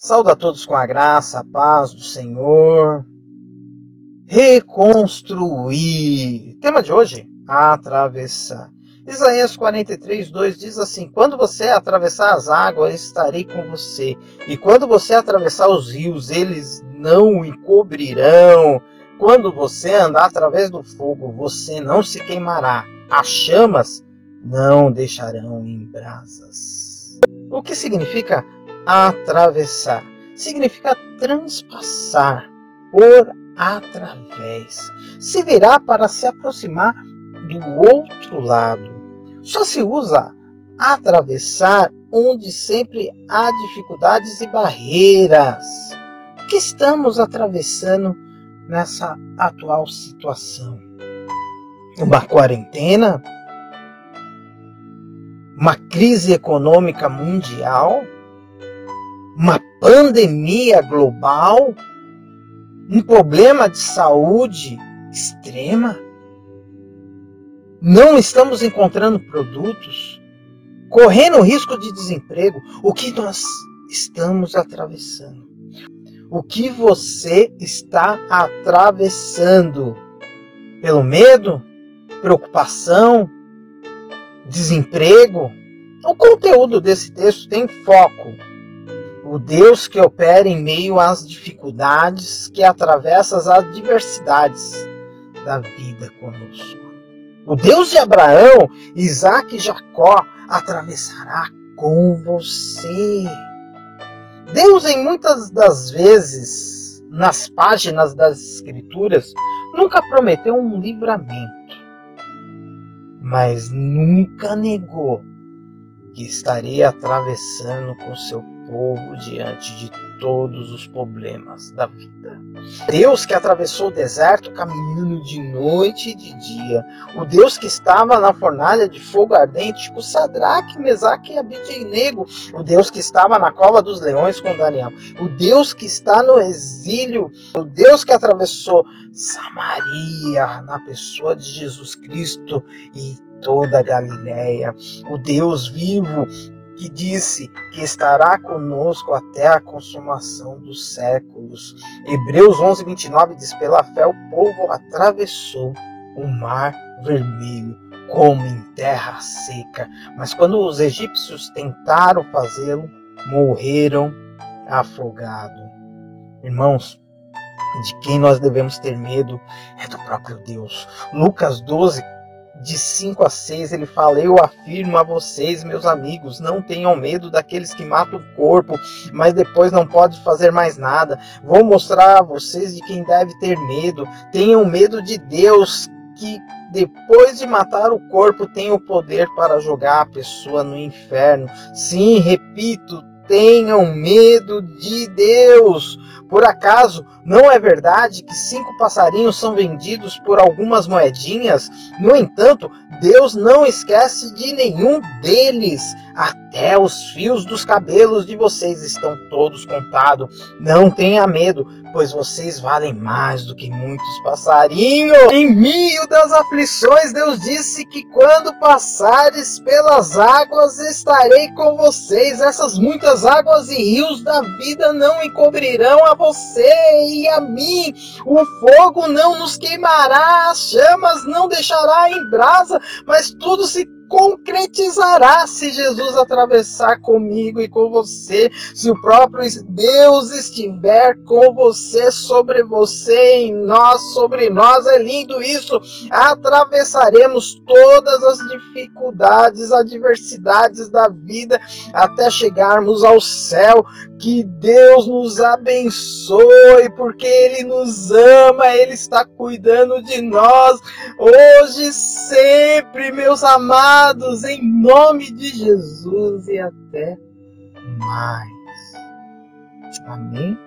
Saúde a todos com a graça, a paz do Senhor. Reconstruir. Tema de hoje: atravessar. Isaías 43, 2 diz assim: Quando você atravessar as águas, estarei com você. E quando você atravessar os rios, eles não o encobrirão. Quando você andar através do fogo, você não se queimará. As chamas não deixarão em brasas. O que significa atravessar. Significa transpassar, por através. Se virar para se aproximar do outro lado. Só se usa atravessar onde sempre há dificuldades e barreiras. O que estamos atravessando nessa atual situação? Uma quarentena? Uma crise econômica mundial? Uma pandemia global, um problema de saúde extrema. Não estamos encontrando produtos, correndo risco de desemprego. O que nós estamos atravessando? O que você está atravessando? Pelo medo? Preocupação? Desemprego? O conteúdo desse texto tem foco o Deus que opera em meio às dificuldades, que atravessa as adversidades da vida conosco. O Deus de Abraão, Isaac e Jacó atravessará com você. Deus, em muitas das vezes, nas páginas das Escrituras, nunca prometeu um livramento, mas nunca negou que estaria atravessando com seu povo diante de todos os problemas da vida. Deus que atravessou o deserto caminhando de noite e de dia. O Deus que estava na fornalha de fogo ardente com Sadraque, Mesaque e Abidnego. O Deus que estava na cova dos leões com Daniel. O Deus que está no exílio. O Deus que atravessou Samaria na pessoa de Jesus Cristo e toda a Galiléia. O Deus vivo que disse que estará conosco até a consumação dos séculos. Hebreus 11, 29 diz: Pela fé o povo atravessou o mar vermelho como em terra seca. Mas quando os egípcios tentaram fazê-lo, morreram afogados. Irmãos, de quem nós devemos ter medo é do próprio Deus. Lucas 12, de 5 a 6, ele fala: Eu afirmo a vocês, meus amigos, não tenham medo daqueles que matam o corpo, mas depois não pode fazer mais nada. Vou mostrar a vocês de quem deve ter medo. Tenham medo de Deus, que depois de matar o corpo tem o poder para jogar a pessoa no inferno. Sim, repito, tenham medo de Deus. Por acaso não é verdade que cinco passarinhos são vendidos por algumas moedinhas? No entanto, Deus não esquece de nenhum deles. Até os fios dos cabelos de vocês estão todos contados. Não tenha medo, pois vocês valem mais do que muitos passarinhos. Em meio das aflições, Deus disse que quando passares pelas águas, estarei com vocês. Essas muitas águas e rios da vida não encobrirão a você e a mim. O fogo não nos queimará, as chamas não deixará em brasa, mas tudo se concretizará se Jesus atravessar comigo e com você, se o próprio Deus estiver com você, sobre você, em nós, sobre nós. É lindo isso. Atravessaremos todas as dificuldades, adversidades da vida até chegarmos ao céu. Que Deus nos abençoe, porque Ele nos ama, Ele está cuidando de nós hoje, sempre, meus amados, em nome de Jesus e até mais. Amém.